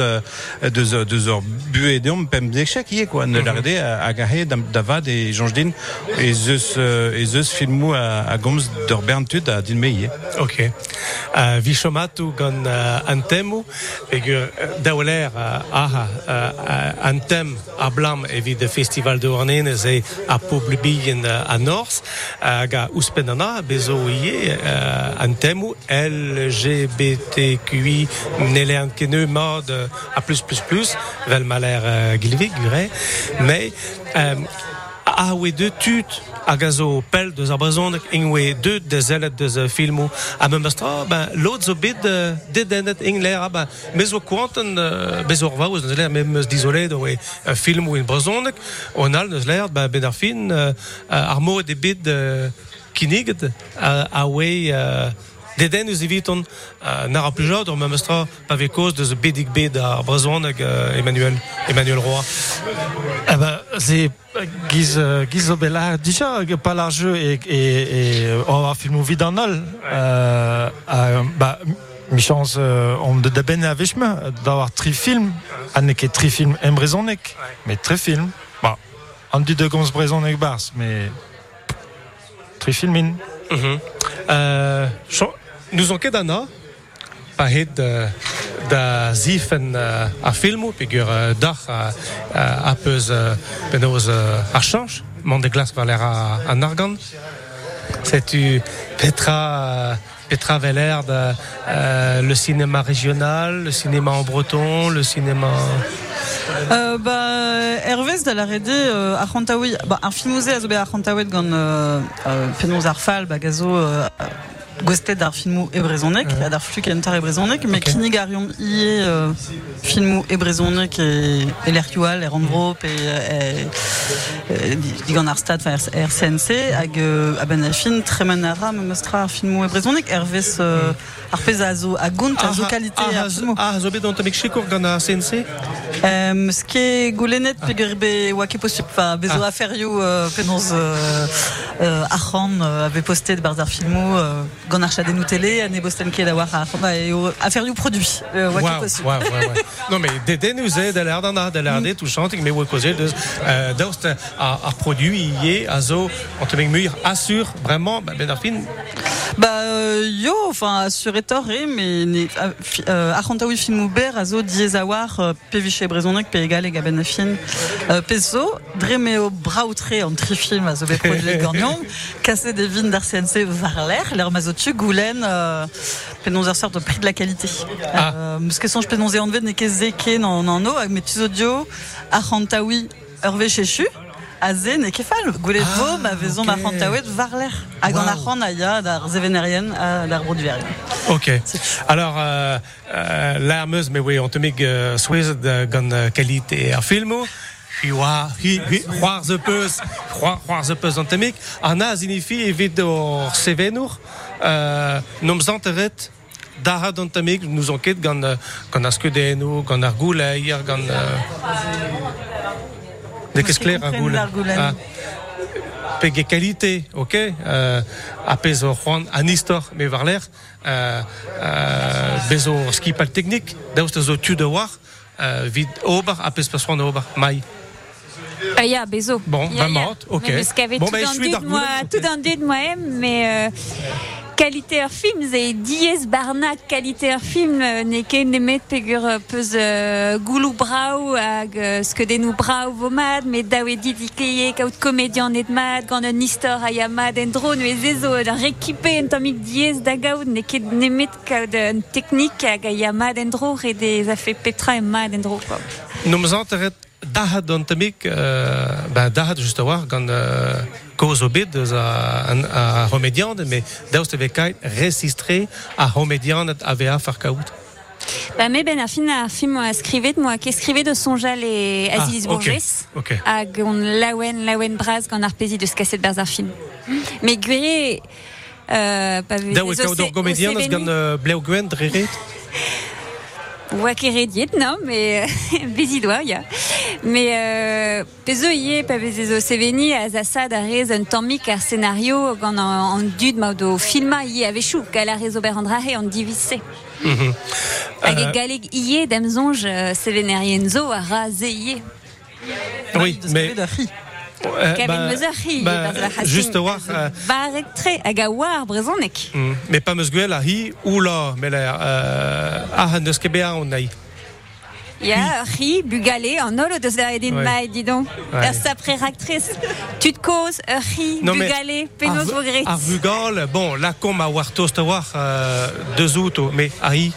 deus deus ur pem ie quoi. Ne larde hag a he dam davad e jonjdin e zeus euh, e zeus filmou a, a gomz d'ur berntud a din me ie Ok. Uh, vi chomatu gant uh, an temou, pegur uh, daoler uh, aha uh, an tem a blam evit de festival de Ornenez e a publibien uh, a Nors, hag a ouspen ana, bezo ie uh, an temou LGBTQI nele an keneu mod uh, a plus plus plus, vel maler uh, gilvig, gure, mais a oe de tut a zo pel ing oe deut de zellet deus uh, filmou a me ben, lot zo bet uh, dedennet ing ler, ah, ben, me zo kwanten uh, bez ur vaouz neus ler, me meus dizolet oe uh, filmou in brezhoneg, on al ler, ben, ben ar fin, uh, uh, ar mo de kiniget uh, a Deden eus eviton uh, nar a plujaud ur me mestra pa ve koz deus bedik bet ar brezhoneg uh, Emmanuel, Emmanuel Roy. Eh ben, c'est euh, Giz Obelar, déjà, pas largeux et, et, et on va filmer vide en ol. Euh, euh, bah, mi chance, euh, on de da ben a vechme, d'avoir tri film, an ket tri film em brezonek, mais tri film, bah, an dit de gons brezonek bars, mais tri filmin. Mhm. Euh, cho- nous on ket ana pa het de, da zifen a filmou pegur uh, dach a, a, a peus uh, ar chanj mont de glas valer a, an argan setu petra Petra Veller, de, euh, le cinéma régional, le cinéma en breton, le cinéma. Euh, bah, Hervé da la rede euh, a Chantaoui, bah, un film ouzé a zo bet a Chantaouet gant euh, euh, penoz ar fal, bah, gazo euh, gostet d'ar filmou e brezonek, Ouais. a d'ar fluk entar e brezonek, mais kinig ar yom ie euh, filmou e e, e l'ertual, er androp, e, e, e, digant ar stad, er, er CNC, hag euh, a ben a fin tremen a ram meustra ar e brezonek, Hervez euh, ar pez a zo a gont a zo kalite ar. Ah, zo bet an gant a CNC Um, ske goulenet Ah. peger be oa ket posib, fa bezo Ah. aferioù euh, penoz euh, euh, arran euh, postet ar filmou euh, gant ar chadenou tele, ane bosten ket a war ar bah, eo aferioù produit, non, mais des den nous aide à l'air d'en a, l'air des tout chanting, mais de, euh, d'aust, à, à produit, y est, à zo, on te met mûr, assure, vraiment, ben, ben, fin, Bah euh, yo, enfin assuré torre, mais ne a- fi- euh, arrantaoui filmou ber a zo diez a war euh, peviche brezonek pe egal e gaben a fin euh, peso dremeo braoutre an tri film a zo bet produit gornion cassé des vins d'ar CNC var l'air l'air ma zo tu goulen euh, penons ar sort de prix de la qualité. Ah. euh, parce que songe penons e anvet ne ket zeke nan nan no hag met tu audio arrantaoui Hervé Chechu a ze ne ket fal goulet vo ma vezon ma rantaouet var l'air hag an Wow. ar ran a ya d'ar zevenerien a d'ar broduverien Ok. Alors, euh, euh, l'hermeuse, mais oui, on te met euh, souhait de gon euh, qualité à filmo. Puis, wa, hi, hi, croire the peus, croire, croire the peus, on te met. En a, signifie, évite au Sevenur, euh, nom s'enteret, daha on te met, nous enquête, gon, euh, gon a skudenu, gon ar gouleir, gon, euh, de qu'est-ce clair, ar comprenne goule. l'ar goulen. Ah. Pege qualité, ok euh, apes o c'hoant an istor me war l'air euh, euh, bezo ski pal technique daoust zo tu de war vid ober apes pas c'hoant ober mai Ah, ya, bezo. Bon, Ya, bah, ya. morte, ok. Parce qu'il y avait Bon, tout bah, tout le de moi-même, mais euh, qualité film, c'est diez barnak qualité film, euh, n'est ket nemet pegur euh, peus euh, goulou brau hag euh, skedenou brau vomad, mais dawe didikeye kaut comédien net mad, gant un histor a ya mad en dro, nu ez ezo, da rekipe en tamik diez da gaout, n'est ket nemet kaut un technique hag a ya mad en dro, et des a fait petra en mad en dro, quoi. nom s'enteret gant euh, cause au bid a, an- a remediande mais ben ar fin ar film moi skrivet de sonjal e Ah, Aziz ok, Bourges. ok. Hag on laouen, laouen braz gant ar pezi deus kaset berz ar film. Gwere... Euh, pa vez daoust o kaout se- ur gomedian o gant seveni- euh, bleu gwen Oa ket rediet, non, mais bezidoa, ya. Mais euh, pezo ie, pa vez ezo seveni a zasad a rez un tammik ar scénario gant an, dud ma do filma ie a vechou, gal a rez ober an drahe an divise. Mhm. Hag e Euh, galeg ie damzonj euh, sevenarien zo a raze ie. oui mais Euh, Kevin bah, bah, juste war euh, Barek tre, hag a war brezonek. Mm. Mais pas ou la, mais euh, beañ on aïe. Ya, ri, bugale, an olo deus da edin Ouais. mai, dis donc. Ouais. Er sa pré-actrice. Tu te causes, ri, bugale, penos vogret. Ar vugal, bon, la com a war toast a war euh, deux outo, mais a hi.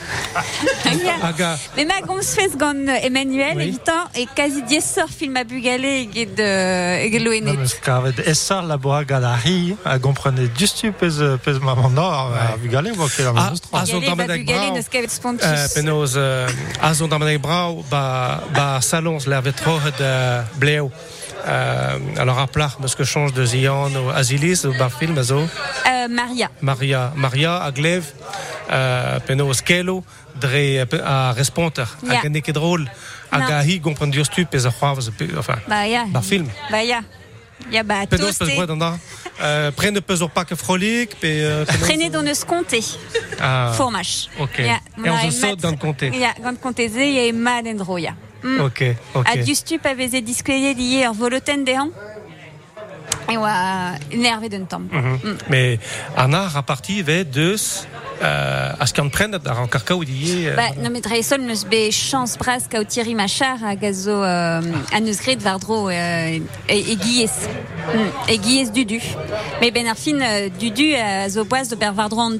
Aga, Mais ma gomz fez gant euh, Emmanuel, Oui. evitant, e kazi diesor film a bugale euh, eget loenet. Eus kavet esar la boa gal a hi, a gomprene justu pez, pez ma mandor, a Ah, ah, Bugale, ba darmadak bugale, brao. neus kavet spontus. Euh, penaos euh, a zo darmadak brao, ba, ba salons l'ervet trohet de bleu. Euh, alors a plach, parce que change de Zion ou Azilis ou bar film, a zo. Euh, Maria. Maria, Maria a glev, euh, penaos kelo, dre a responter, Ja. a gane ket drôle, a Non. ga hi gompren dios tu pez a c'hoavaz, enfin, Ba ya. bar film. Ba ya. Ya ba Penaos toste. Prenne ur pak. Euh, penaos- Prene don eus konte. Ah. Formage. Ok. Et on ma se saute mat- dans le comté. Ya, gant konteze, ya e mad en dro, ya. Mm. Ok, ok. A diustu pa veze diskleiet ie ar voloten. E oa nervet d'un tamm. Mhm. Mais an ar a parti ve deus euh, a skan prennet ar an karkaout ie euh, Ba, non, met dreisol neus be chans bras kao Thierry Machar a gazo euh, a neus gret vardro euh, e, e giez. Mm, e giez dudu. Me ben ar fin euh, dudu a zo boaz de ber an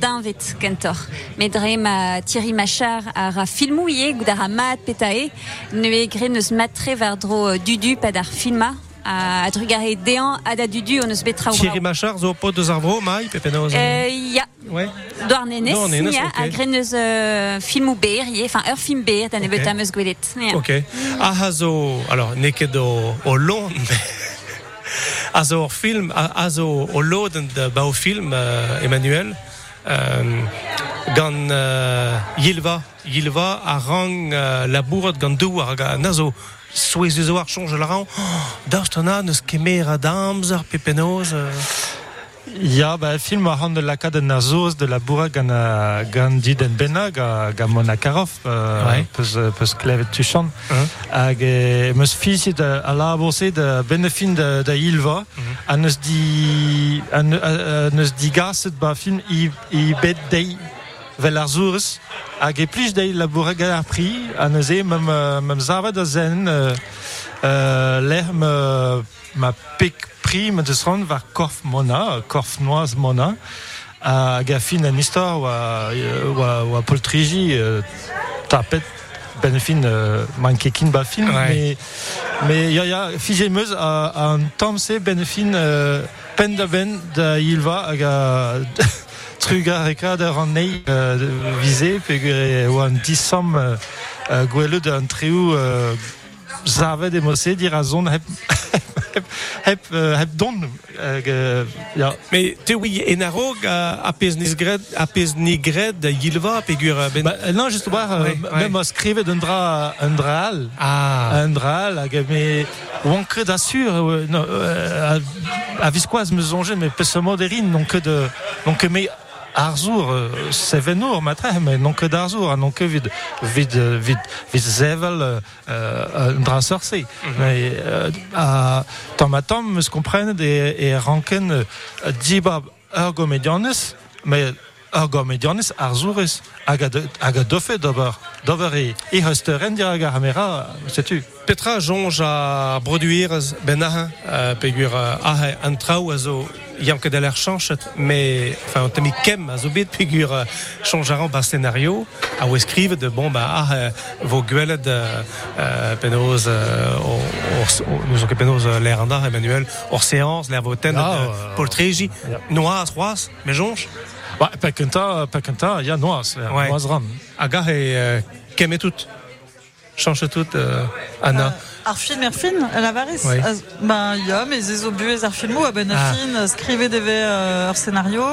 kentor. Me dre ma Thierry Machar a ra filmou ie gout ar a mat petae ne e gret neus matre vardro euh, dudu pad ar filma a, a drugare dean a da dudu on eus betra Thierry Machar zo pot deus ar vro mai pepenoz Euh, ya. Ouais. Doar ya, a euh, filmou ber, ie, enfin, ur film ber, da nebet Ok. am eus gwelet. Ya. Ok. A ha zo, alors, neket o, o lon, a zo ur film, a, a zo o loden de bao film, euh, Emmanuel, euh, gant euh, Yilva, Yilva a rang euh, labouret gant douar, nazo, souez eus war change la ran, oh, daoust an a neus kemer a damz ar pepenoz, euh, Ya, ba, film a ran de la kad an azos de la bourra gant, a- gant diden benna ga, ga Mona Karov, euh, Ouais. peus, euh, peus klevet tuchant. Hein. Hag e, meus fisit a, a labose de benefin de, de Ilva, a neus di, a, a, a neus di gaset ba film i, i bet dei vel ar zourez, hag e plij dei la bourra gant ar pri, a neus e mem, euh, mem zavad a zen, euh, euh, l'air me, ma pek pri me deus ran var korf mona, korf noaz mona, a gafin an istor oa, oa, oa poltriji euh, tapet ben fin euh, ba Ouais. mais mais ya ya fije meus a, a an tamse ben fin euh, pen da ben da ilva hag a trugar reka da nei euh, vize pe oa an disam euh, euh, gwelet an treu euh, zavet emose dir a zon hep hep hep, euh, hep don euh, ja Mais te oui, a, nisgred, a pez nigred de Yilva, pegur euh, ben... Bah, euh, non, juste voir, euh, Ouais, même ouais. à skrivet un dra, un draal. Ah. Un on crée d'assure, euh, non, euh, a visquoise me zonge, mais pe se moderine, non que de, que mais, Arzour, euh, Sevenour, matre, mais non que d'Arzour, non que vid, vid, euh, vid, vid Zevel, euh, euh, un dra sorcé. Mais, euh, à, tant ma tom, me se comprenne, et, et ranken, euh, dibab, ergo medianes, mais, ergo medianes, Arzoures, hag a a dofe d'ober, d'ober e, e resteren dir hag a hamera, sais-tu? Petra jonge a broduirez ben euh, pegur euh, ahe an trao a zo yank de l'air chanchet, mais enfin temi kem a zo bet pegur euh, changearan ba scénario a ou escrive de bon ba ah euh, vo gwelet euh, euh, euh, nous euh, andar Emmanuel hors séance de euh, Paul noaz roas mais Bah, pas kenta, pas kenta, ya noaz, Ouais. noaz ran. aga e euh, kem et change tout euh, Anna. Ar film er fin, el avariz Oui. Az- Ben, ya, mais ez zo buez ar filmo, a ben a Ah. fin, skrive deve euh, scénario,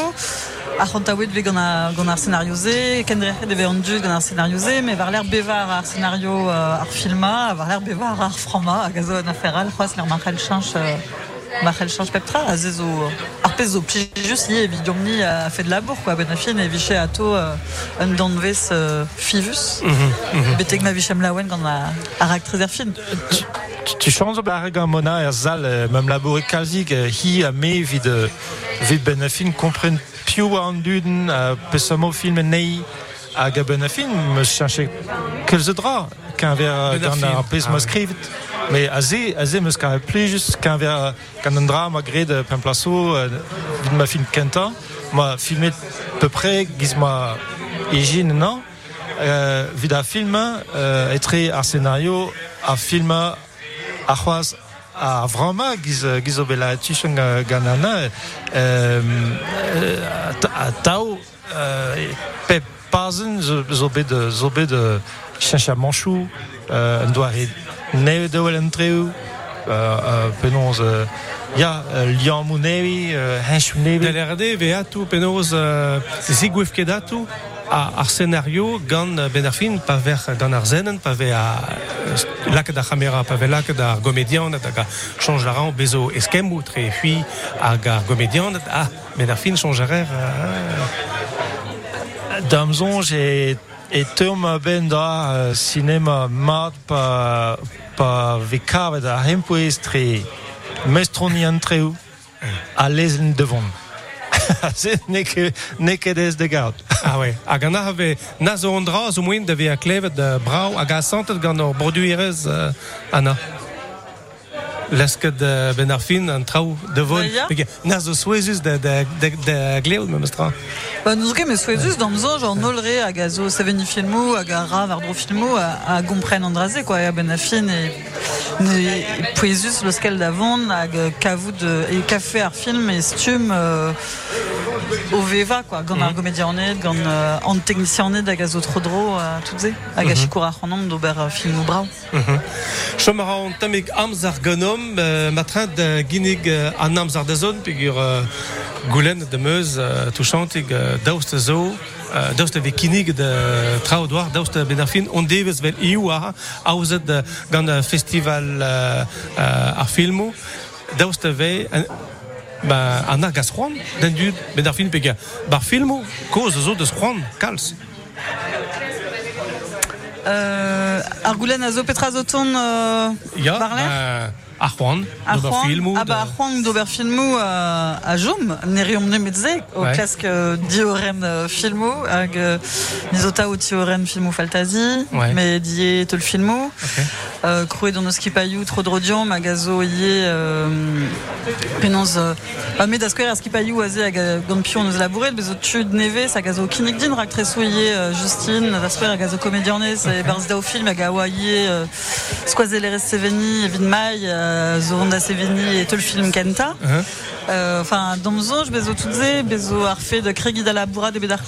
ar c'hantaouet ve gant ar, gant ar scénario ze, kendreche deve an dud gant ar scénario ze, mais var l'air bevar ar scénario euh, ar filma, var l'air bevar ar frama, hag a zo an aferal, euh, marchel chanch peptra, a ze zo, ar pez zo plijus ie evit domni a fait de labour, quoi, ben a fin, e viche ato euh, un danvez euh, fivus, betek ma vichem laouen gant a, ar actriz er film. Tu- changes ba hag a mona er zal, euh, mem labore kalzig, euh, hi a me vid, euh, vid ben a fin kompren piou an duden, euh, pesamo film nei, hag a ben a fin, me cherche kelze dra, kan ver Ben a gant Mais a ze, a ze meus kan ver, kan an dra ma gred euh, pen plaso, euh, vid ma film kenta, ma filmet peu près, nan, euh, film euh, scénario a film a c'hoaz a vrama giz, giz o bela tuchon ga- gant ana euh, euh, a a tao euh, pe pazen zo, zo manchou euh, neve de wel an treu euh, euh, penons euh, ya euh, liam mounevi euh, hench mounevi DLRD veatu penoz uh, zigwef kedatu a ar scenario gant euh, ben ar film pa ver gant ar zenen pa ve a euh, laket da camera pa ve laket ar gomedian hag a change la ran bezo eskemmout tre hui hag ar gomedian ah ben ar film changerer euh, Damzonj e, e teom ben da euh, mat pa, pa vekavet a hempoez tre mestroni an treu a lezen devon. Se ne ket ez de. Ah ouais. Na zo a klevet brau a santet gant ur borduirez uh, ana. Lesket de ben ar fin an trao de von. Ja, ja. Pege, Na zo souezus gleout mestra. Ba nous ket souezus genre nolre hag a zo seveni filmou hag a ra var dro filmou a, gompren andraze quoi a ben a fin e ne poezus skel hag kavout e ar film e stum euh, o veva quoi. Gant ar gomédianet gant euh, an technicianet hag a zo trodro euh, tout ze hag a Mhm. chikour ar c'hanom d'ober euh, filmou brau Chom a an tamik amz ar genom, euh, matrin de ginig euh, an amz ar da zon, pegur euh, goulen de meuz euh, touchantig euh, daoust zo, euh, daoust ve kinig de trao doar, daoust ben ar fin, on devez vel iou a, aouzet gant euh, festival euh, euh, ar filmou, daoust ve... ba, an ar gaz c'hoant, den dud, ben ar pegur, bar filmou, koz zo deus c'hoant, kalz. euh, ar a zo petra zo ton euh, Ya, Barler euh, c'hoant, A Juan, ah bah, Juan d'ober filmou euh, a Jom, neriom nemedze, au Ouais. casque euh, dioren euh, filmou, hag nizota o tioren filmou faltazi, Ouais. die le filmou, euh, croé dans nos skipayou, trop drodion, magazo yé, euh, penons, euh, bah, mais d'askoer a skipayou aze hag a gant pion neus labouret, bezo tud neve, sa gazo kinik din, rak euh, Justine, d'askoer a gazo comédiornez, e barz da o film hag a oa yé, euh, skoazelere seveni, mai, euh, zo ronda seveni et tout le film Kenta. Hein Euh, Enfin, domzo, je bezo tutze, bezo arfe de kregi da laboura de bedar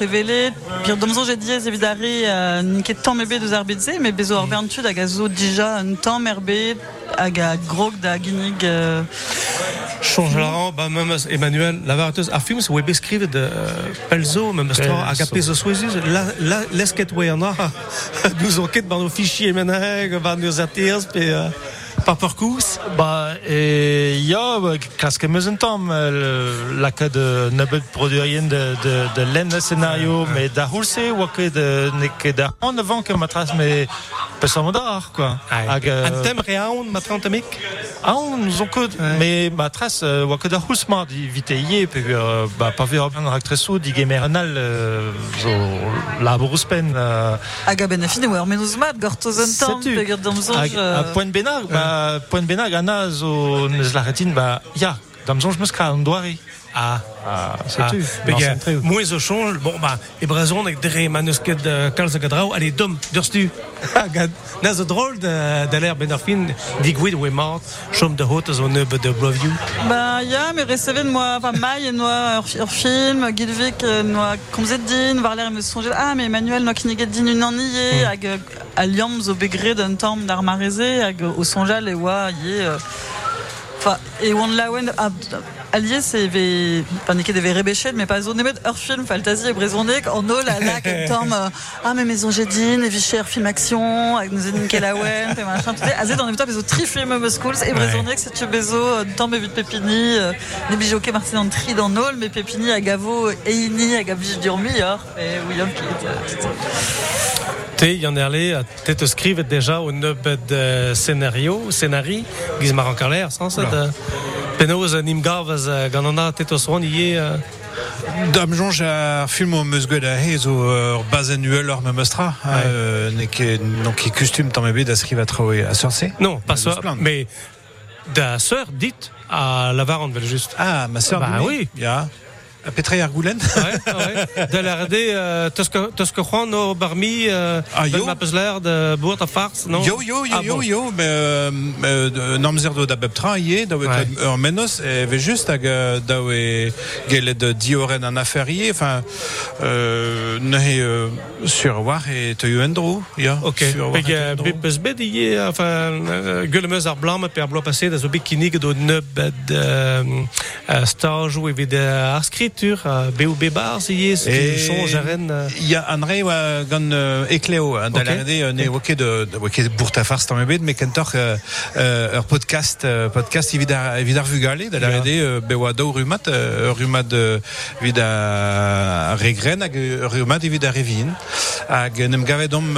euh, niket temps mebe de zarbedze, mais bezo orbentud a gazo déjà un temps merbe, hag a grog da ginig. euh, Change la ba memes Emmanuel lavarteus a film se web skrive de pelzo memes tra a souezus la la lesket nous enquête nos fichiers nos atirs pe par parcours Bah, et ja, kaske meuzen tam, la ka de nebet produirien de, de, de len scénario, mais da hulse, ou que de, ne que da en avant que matras, mais pesam dar, quoi. Hag, euh, an tem reaon ma trantamik Ah, on nous en code. Mais ma trace, wa que da hulsma di viteye, pe euh, bah, pa ver bien actresso di gemerenal, euh, zo laboruspen, euh, hag a benefine, ou mat, gortozen tam, a point bah, point benag, ana zo neus la retin, bah, ya, damzon, je me skra an doari. Ah. Ah, c'est Ah, tu. Pega, moins zo change, bon ba, e brazon ek dre manusket de kalz gadrau, allez dom, durstu. Na zo drôle de, de l'air ben ar fin, digwid we mort, chom de hot zo neub de Bloview. Bah, ya, mais receven moi, enfin, Maï et moi, ur, film, Gilvik, euh, moi, komzet din, var l'air me songe, ah, mais Emmanuel, moi, kiniget din une aniye, hag, euh, aliam zo begre d'un temps d'ar mareze, hag, au sonjal, et wa, yé, euh, enfin, et on lawen, allié, c'est, ve, enfin, niket de rebechet, mais pas zo nemet, ur film, faltazi, et brezonek, en ol, à la, quel temps, euh, ah, mais maison jedin, et vicher, film action, hag, nous edin kelawen, et machin, tout ça, azé, dans les temps, bezo tri film, me schools, et brezonek, c'est tu bezo, euh, temps, mais vite pépini, euh, les bijoquets martin dans le tri dans Nol, mais pépini, à gavo, et ini, à durmi, et William est, Te, Yann Erle, a tête skrivet déjà au neub de scénario, scénari, giz mar an karler, sans Oula. de penoz nim gavaz gant an a tête oswan ie... euh, Dam jonge ar film o meus gwed a he zo ur bazen uel ur me meustra euh, ne ket non ket kustum tamm ebet a skriva trao e a sorse Non, pas ça, mais da sœur dit à Lavar vel juste. Ah, ma sœur Bah oui. Ya. A petra ar goulen Ouais, ouais. De euh, Tosque Juan o Barmi, euh, Ah, yo. De Bourt a Farce, non? Yo, yo, yo, Ah, yo, bon. yo, mais euh, euh, namzer do da bep tra ie, da Ouais. ouais. ur menos, e ve just hag euh, da we gelet dioren an enfin, euh, euh, sur war te ya. Ok, peg euh, te bep eus bet ie, enfin, euh, gulemeus ar blam per blo passé da zo bet kinig do de euh, stage ou evit euh, ar skritur, euh, bebar si ie, Et ce change a ren... euh, Il y a un rei wa gant euh, ekleo da la euh, ne oke bourt a ebet kentor euh, euh, ur podcast euh, podcast evit ar vugale da la Ya. rede euh, be oa daou rumat euh, ur rumat euh, evit a regren hag ur rumat evit a revin hag nem gavet om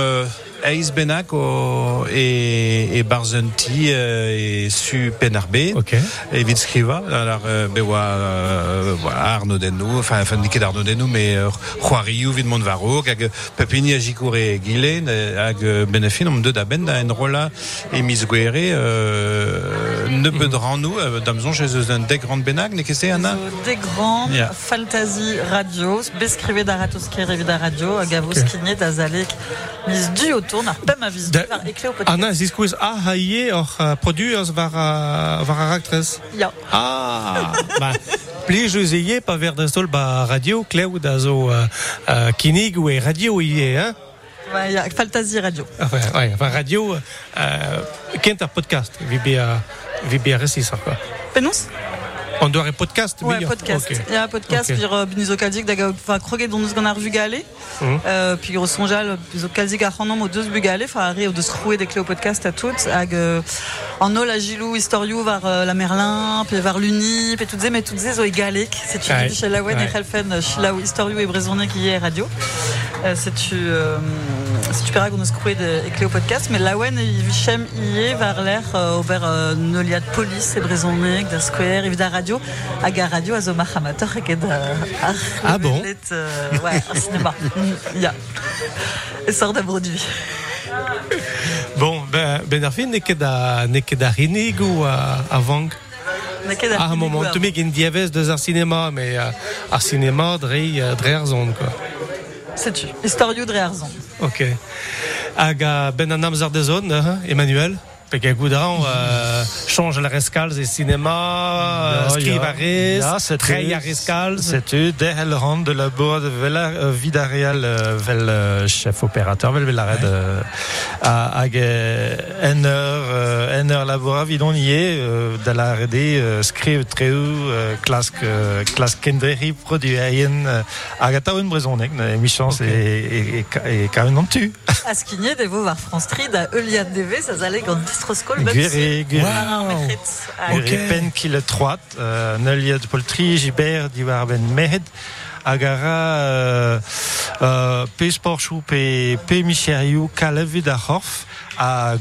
Eis Benak o, e, e Barzenti euh, e su Penarbe. Ok. Evit skriva. Alors, euh, be oa, euh, voilà, Arnaud Denou, enfin, enfin, niket Arnaud Denou, mais euh, Juariou, vid Montvarro, hag Pepini a Jikoure Gilen, hag euh, Benefin, om deud a ben da en rola e mis gwere, euh, ne beud rannou, euh, damzon chez eus un deg grand benag, ne kese, Anna? Zo de grand Ja. fantasy radio, beskrive da ratosker evit da radio, hag a vos Ok. kinet da zalek mis du autour, n'a pas ma vis du, var ekle o podcast. Anna, a haie or uh, produiz var, uh, var a raktrez. Ja. Ah, ba, plij eus ie pa ver da stol ba radio kleu da zo uh, uh, kinig ou radio ie, hein? Ouais, fantasy radio. Enfin, ouais, enfin radio, uh, kent ar podcast, resis ar, quoi. Penons On doit ar podcast, oui, podcast. Il y a un podcast, Ok. puis euh, binizo enfin, kroget dont nous gant vu galé. Puis au sonjal, binizo au deux bugalé, enfin, arrive de se rouer des clés au podcast à toutes, hag, en ol, la gilou, historiou, var euh, la Merlin, puis var l'Uni, puis toutes ces, mais toutes ces. C'est du chez Lawen et. Helfen, Chilaou, historiou et qui est radio. Euh, c'est tu, clés au podcast, mais Vichem y est, var l'air, euh, euh, Nolia de police et Brésonné, da square, radio, hag a radio, a zo mahamator, et da, ar, Ah bon euh, ouais, un cinéma. Ya. Et sort d'un produit. Bon, ben, ben ar fin, ne ket da, ne ket da rinig ou vang? Ah, un moment, tu mec, une de ar cinéma, mais ar cinéma dre, dre quoi. C'est tu. Historio de Réarzon. Ok. Hag a ben an hein, Emmanuel? Pek a goudran, euh, change la rescalz et cinéma, euh, trei a rescalz. C'est eux, dès le rang de la bourre de Vela, euh, Vida Real, euh, vel euh, chef opérateur, vel euh, à, hag labora, vidon y est, euh, de la RD, euh, treu, euh, classe, euh, classe produit ayen, euh, émission, c'est, et, et, et, quand même non tu. À voir France Tride à DV, ça allait Strauss-Kohl. Guéry, Guéry. Euh, de Gibert, Diwar Ben Mehed, Agara, euh, euh, P. Sporchou, P. P. Kalev Vidahorf, à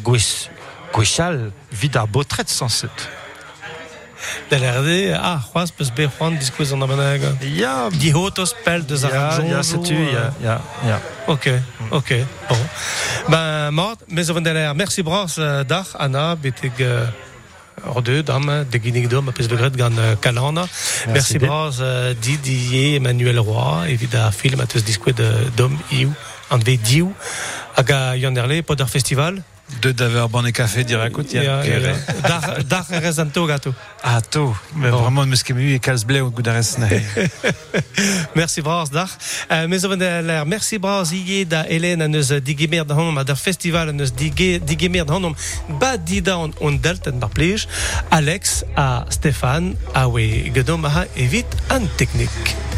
Vidar Botret 107 dela erdi, ah, joaz peus be c'hoant diskouez pel deus ar arjont. Ya, setu, ya, ya, ya. Ok, mm. ok, bon. Ben, mort, merci bras, euh, dar, Anna, beteg... Euh, hor deud am de. Euh, merci, euh, Didier Emmanuel Roy evit film a teus dom iou an diou festival deux d'avoir bon et café direct à côté. Dar, rezanto gato. Ah, tout. Mais vraiment, me skemu et calce blé au goût d'arrêt. Merci bras dar. Mes der merci bras ie da Hélène an eus digemer da honom a der festival an eus dige, digemer da honom ba dida on, on delten bar plij Alex a Stéphane a we gedom a evit an technik.